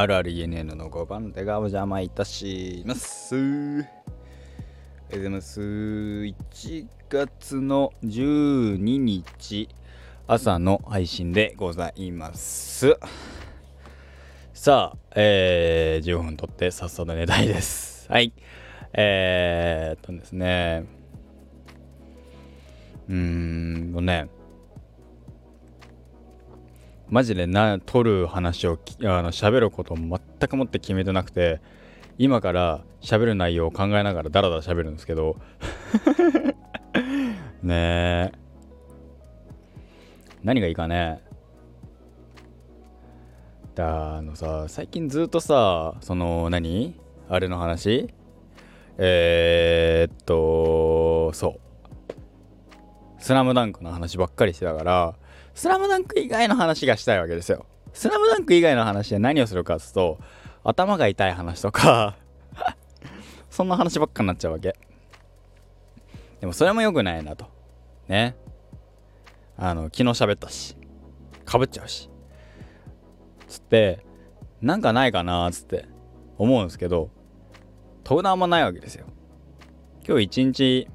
あるある ENN の5番手がお邪魔いたします。おはようございます。1月の12日朝の配信でございます。さあ、えー、15分とってさっさと寝たいです。はい。えー、っとですね。うーんとね。マジでな撮る話をあの喋ることを全くもって決めてなくて今から喋る内容を考えながらダラダラ喋るんですけど。ねえ。何がいいかね。だあのさ最近ずっとさその何？あれの話？えー、っとそう「スラムダンクの話ばっかりしてたからスラムダンク以外の話がしたいわけですよ。スラムダンク以外の話で何をするかっつうと、頭が痛い話とか そんな話ばっかになっちゃうわけ。でもそれも良くないなと。ね。あの、昨日喋ったし、かぶっちゃうし。つって、なんかないかなつって思うんですけど、特段あんまないわけですよ。今日一日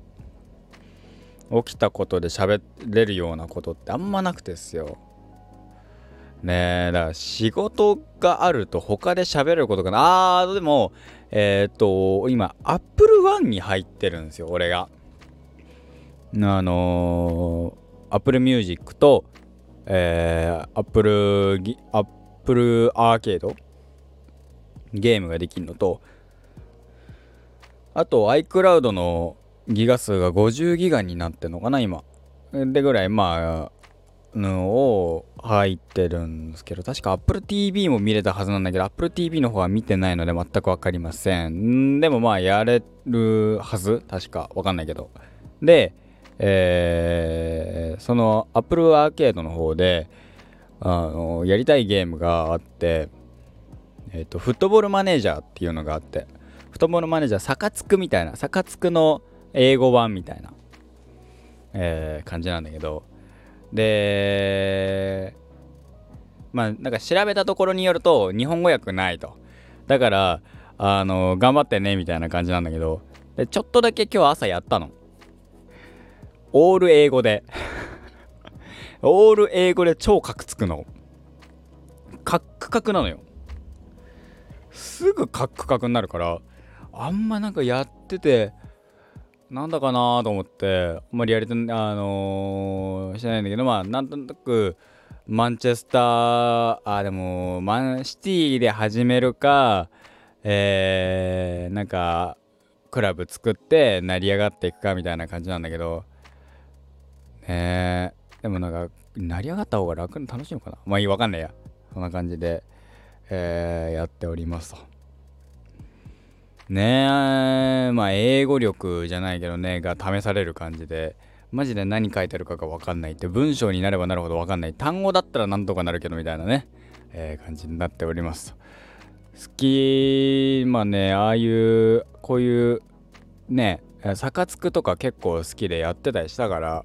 起きたことで喋れるようなことってあんまなくてですよ。ねえ、だから仕事があると他で喋ることがなあーでも、えー、っと、今、Apple One に入ってるんですよ、俺が。あのー、Apple Music と、えー、Apple, Apple Arcade ゲームができるのと、あと iCloud のギガ数が50ギガになってんのかな今。でぐらいまあのを入ってるんですけど確か Apple TV も見れたはずなんだけど Apple TV の方は見てないので全く分かりません。でもまあやれるはず？確か分かんないけど。でえー、その Apple アーケードの方であのやりたいゲームがあってえっ、とフットボールマネージャーっていうのがあってフットボールマネージャーサカツクみたいなサカツクの英語版みたいな、えー、感じなんだけど。でまあなんか調べたところによると日本語訳ないと。だからあの頑張ってねみたいな感じなんだけど。でちょっとだけ今日朝やったの。オール英語で。オール英語で超カクつくの。カックカクなのよ。すぐカックカクになるからあんまなんかやっててなんだかなと思ってあんまりやれてあのー、してないんだけどまあなんとなくマンチェスターあでもマンシティで始めるかえー、なんかクラブ作って成り上がっていくかみたいな感じなんだけどねでもなんか成り上がった方が楽に楽しいのかな？まあいいわかんないやそんな感じで、えー、やっておりますと。ねえまあ英語力じゃないけどねが試される感じで。マジで何書いてるかが分かんないって文章になればなるほど分かんない。単語だったらなんとかなるけどみたいなね、えー、感じになっております。好きまあねああいうこういうねサカツクとか結構好きでやってたりしたから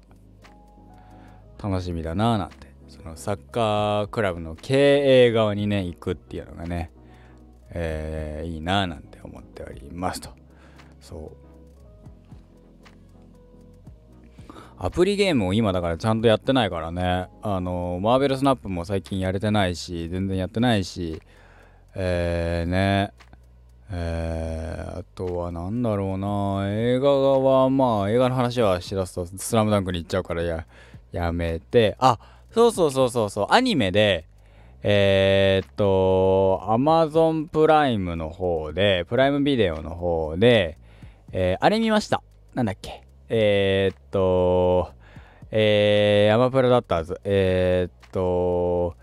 楽しみだなーなんて。そのサッカークラブの経営側にね行くっていうのがねえー、いいなーなんて思っておりますと。そう。アプリゲームを今だからちゃんとやってないからね。あのマーベルスナップも最近やれてないし、全然やってないし、えー、ね。えー、あとは何だろうな映画はまあ映画の話はしだすと「スラムダンクに行っちゃうからややめてあそうそうそうそうそうアニメでえー、っと、Amazon プライムの方で、プライムビデオの方で、えー、あれ見ました。なんだっけ。えー、っと、えー、アマプラだったはず。えー、っと、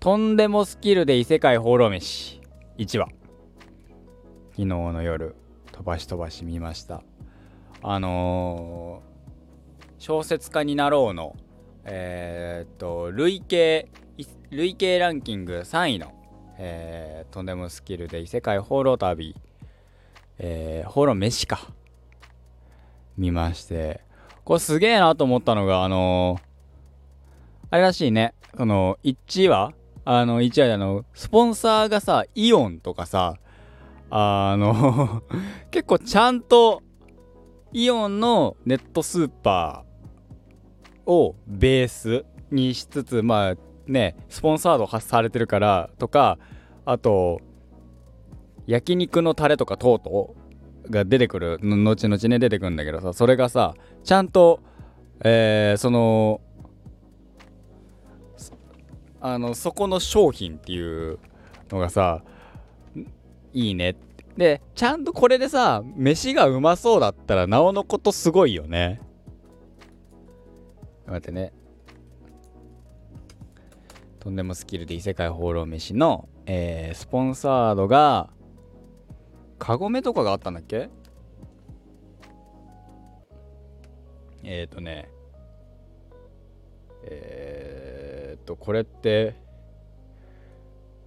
とんでもスキルで異世界放浪飯1話。昨日の夜、飛ばし飛ばし見ました。あのー、小説家になろうの、えー、っと、累計、累計ランキング3位の、えー、とんでもスキルで異世界放浪旅、えー、放浪飯か。見まして。これすげえなと思ったのが、あのー、あれらしいね。その、1話あの一話であのスポンサーがさイオンとかさあの 結構ちゃんとイオンのネットスーパーをベースにしつつまあねスポンサード発されてるからとかあと焼肉のタレとかトートが出てくる後々ね出てくるんだけどさそれがさちゃんとえー、そのあのそこの商品っていうのがさいいね。でちゃんとこれでさ飯がうまそうだったらなおのことすごいよね。待ってね。とんでもスキルで異世界放浪飯の、えー、スポンサードがカゴメとかがあったんだっけ？えっ、ー、とねえー、っとこれって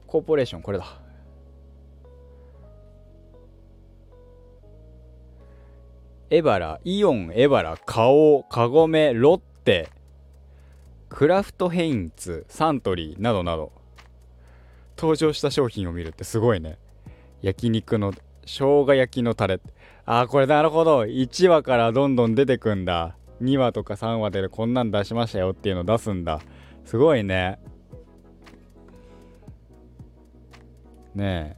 コーポレーションこれだ。エバライオンエバラ花王カゴメロッテ。クラフトヘインツサントリーなどなど。登場した商品を見るってすごいね。焼肉の生姜焼きのタレ。あーこれなるほど。1話からどんどん出てくんだ。2話とか3話でこんなん出しましたよっていうの出すんだ。すごいね。ねえ。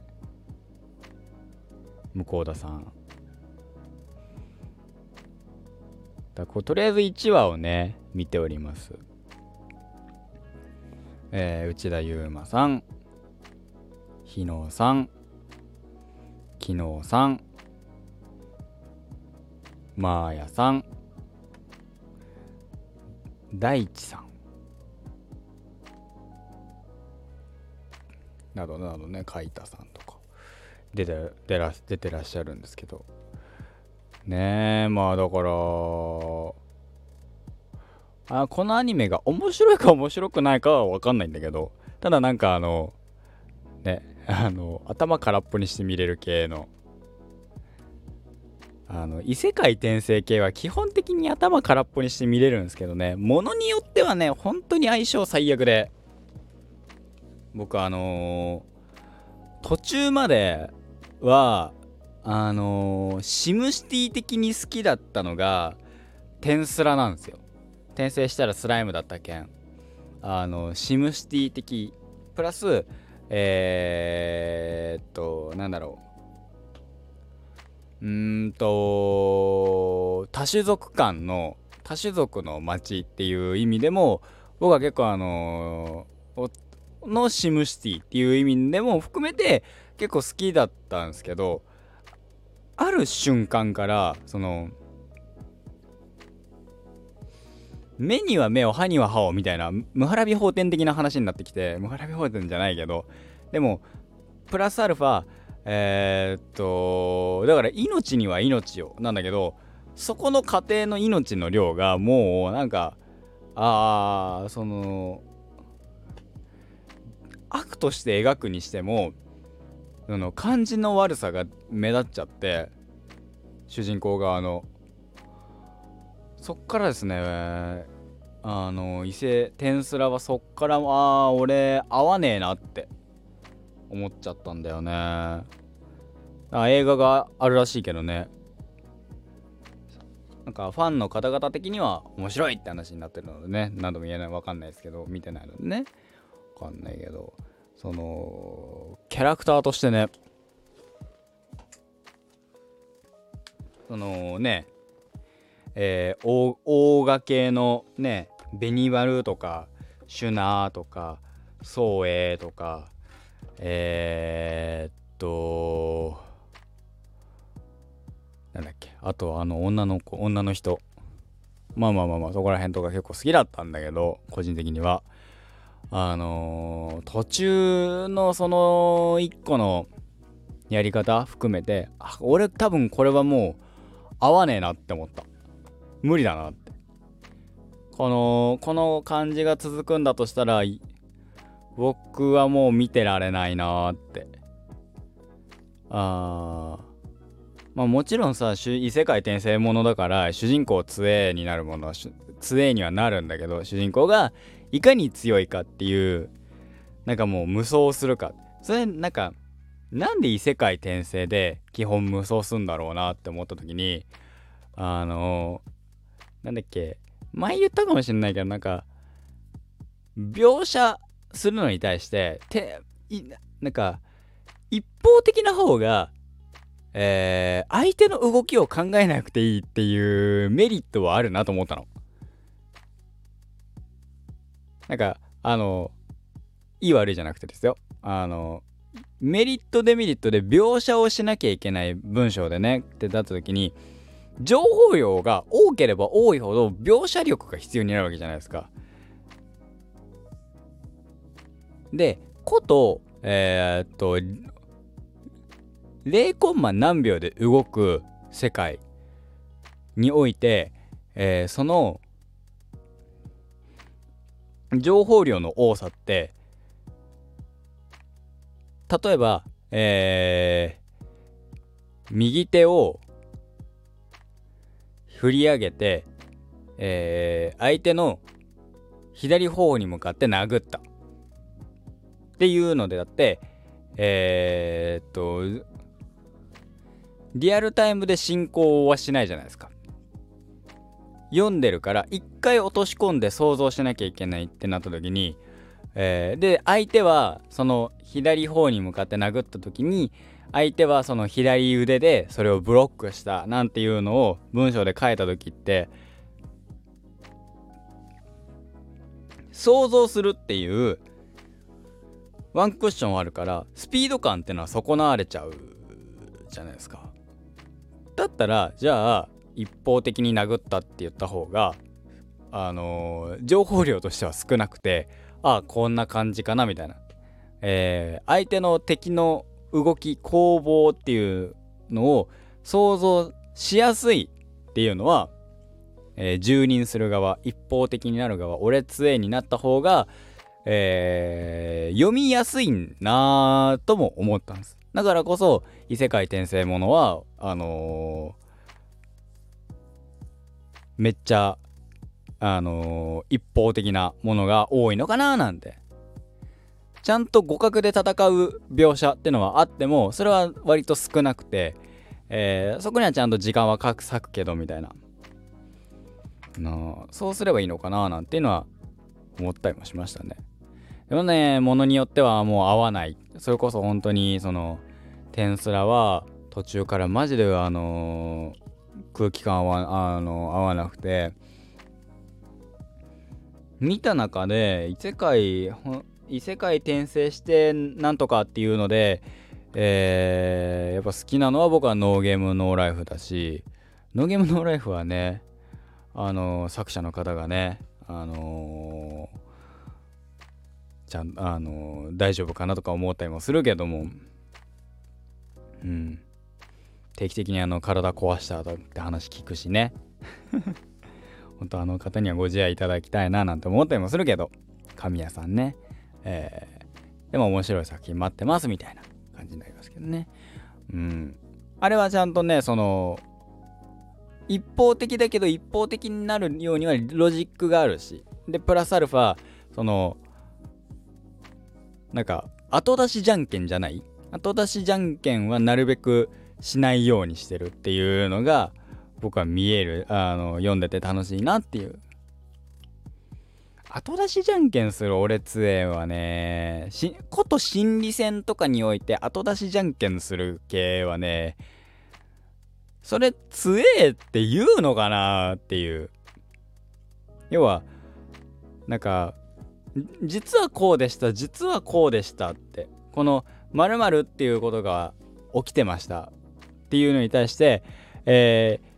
向田さん。だことりあえず1話をね見ております。えー、内田悠馬さん日野さん昨日さんマーヤさん大地さん。などなどね海田さんとか。出て出ら出てらっしゃるんですけど。ねえまあだからあこのアニメが面白いか面白くないかは分かんないんだけど。ただなんかあのねあの頭空っぽにして見れる系の。あの異世界転生系は基本的に頭空っぽにして見れるんですけどね。ものによってはね本当に相性最悪で。僕あのー、途中まではあのー、シムシティ的に好きだったのがテンスラなんですよ。転生したらスライムだったけんあのシムシティ的プラスえー、っとなんだろう。うんと多種族間の多種族の街っていう意味でも僕は結構あののシムシティっていう意味でも含めて結構好きだったんですけどある瞬間からその目には目を歯には歯をみたいなムハラビ法典的な話になってきてムハラビ法典じゃないけどでもプラスアルファえー、っとだから命には命をなんだけどそこの家庭の命の量がもうなんかああその悪として描くにしてもその感じの悪さが目立っちゃって主人公側の。そっからですねあの伊勢天すらはそっからああ俺合わねえなって思っちゃったんだよね。あ映画があるらしいけどね。なんかファンの方々的には面白いって話になってるのでね。何度も言えないわかんないですけど見てないのでね。わかんないけど。そのキャラクターとしてね。そのねえー、大大賀系のねベニバルとかシュナーとかソウエイとかえー、っとなんだっけあとあの女の子女の人。まあまあまあまあそこら辺とか結構好きだったんだけど個人的には。あのー、途中のその一個のやり方含めてあ俺多分これはもう合わねえなって思った。無理だなって。このこの感じが続くんだとしたら僕はもう見てられないなって。あー。まあもちろんさ異世界転生ものだから主人公杖になるものは杖にはなるんだけど主人公がいかに強いかっていうなんかもう無双するか。それなんかなんで異世界転生で基本無双すんだろうなって思った時にあのなんだっけ？前言ったかもしれないけどなんか描写するのに対しててなんか一方的な方がえー、相手の動きを考えなくていいっていうメリットはあるなと思ったの。なんかあのいい悪いじゃなくてですよあのメリットデメリットで描写をしなきゃいけない文章でねってなった時に情報量が多ければ多いほど描写力が必要になるわけじゃないですか。でこと、えー、っと0コンマ何秒で動く世界において、えー、その情報量の多さって例えば、えー、右手を振り上げて、えー、相手の左方に向かって殴った。っていうのでだってえー、っとリアルタイムで進行はしないじゃないですか。読んでるから一回落とし込んで想像しなきゃいけないってなった時に、えー、で相手はその左方に向かって殴った時に相手はその左腕でそれをブロックしたなんていうのを文章で書いた時って想像するっていうワンクッションあるからスピード感ってのは損なわれちゃうじゃないですか。だったらじゃあ一方的に殴ったって言った方があのー、情報量としては少なくてああこんな感じかなみたいな、えー、相手の敵の動き攻防っていうのを想像しやすいっていうのは、えー、住人する側一方的になる側俺杖になった方が、えー、読みやすいなとも思ったんです。だからこそ異世界転生ものはあのー、めっちゃあのー、一方的なものが多いのかななんてちゃんと互角で戦う描写ってのはあってもそれは割と少なくて、えー、そこにはちゃんと時間は割くけどみたいな。なそうすればいいのかななんていうのは思ったりもしましたね。でもねものによってはもう合わない。それこそ本当にそのテンスラは途中からマジであのー、空気感合わあの合わなくて。見た中で異世界異世界転生してなんとかっていうので、えー、やっぱ好きなのは僕はノーゲームノーライフだしノーゲームノーライフはねあの、作者の方がねあのー、ちゃんあの大丈夫かなとか思ったりもするけどもうん。定期的にあの体壊したって話聞くしね。本当あの方にはご自愛いただきたいななんて思ったりもするけど神谷さんね。えー、でも面白い作品待ってますみたいな感じになりますけどね。うん。あれはちゃんとねその一方的だけど一方的になるようにはロジックがあるしでプラスアルファそのなんか後出しじゃんけんじゃない？後出しじゃんけんはなるべくしないようにしてるっていうのが僕は見えるあの読んでて楽しいなっていう後出しじゃんけんする俺杖はねしこと心理戦とかにおいて後出しじゃんけんする系はねそれ強えって言うのかなっていう。要はなんか実はこうでした実はこうでしたってこの〇〇っていうことが起きてましたっていうのに対して、えー、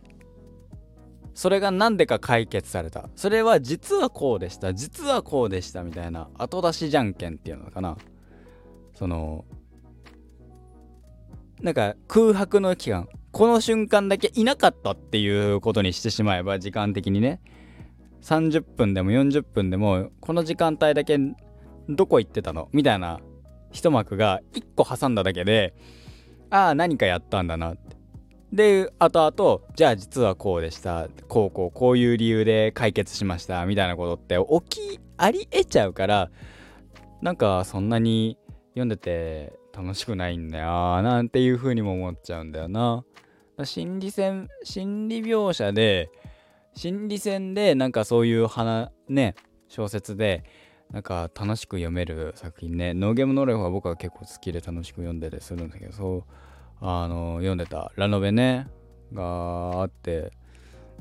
それが何でか解決された。それは実はこうでした。実はこうでしたみたいな。後出しじゃんけんっていうのかな。そのなんか空白の期間。この瞬間だけいなかったっていうことにしてしまえば時間的にね。30分でも40分でもこの時間帯だけどこ行ってたの？みたいな一幕が1個挟んだだけでああ何かやったんだな。ってで後々じゃあ実はこうでしたこうこうこういう理由で解決しましたみたいなことって起きありえちゃうからなんかそんなに読んでて楽しくないんだよなんていう風にも思っちゃうんだよな。心理戦心理描写で心理戦でなんかそういう花ね小説でなんか楽しく読める作品ねノーゲームノーレフは僕は結構好きで楽しく読んでてするんだけどそうあの読んでたラノベねがあって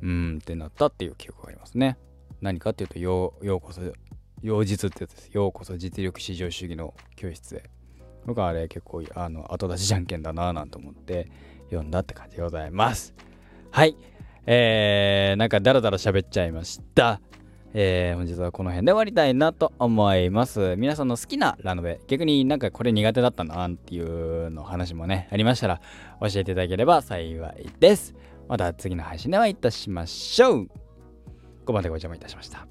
うんってなったっていう記憶がありますね。何かっていうとようようこそ妖実ってやつです。ようこそ実力至上主義の教室へ。僕はあれ結構あの後出しじゃんけんだなぁなんて思って読んだって感じでございます。はい。えー、なんかダラダラ喋っちゃいました。えー、本日はこの辺で終わりたいなと思います。皆さんの好きなラノベ、逆になんかこれ苦手だったなっていうの話もね、ありましたら教えていただければ幸いです。また次の配信でお会いいたしましょう。ここまでご邪魔いたしました。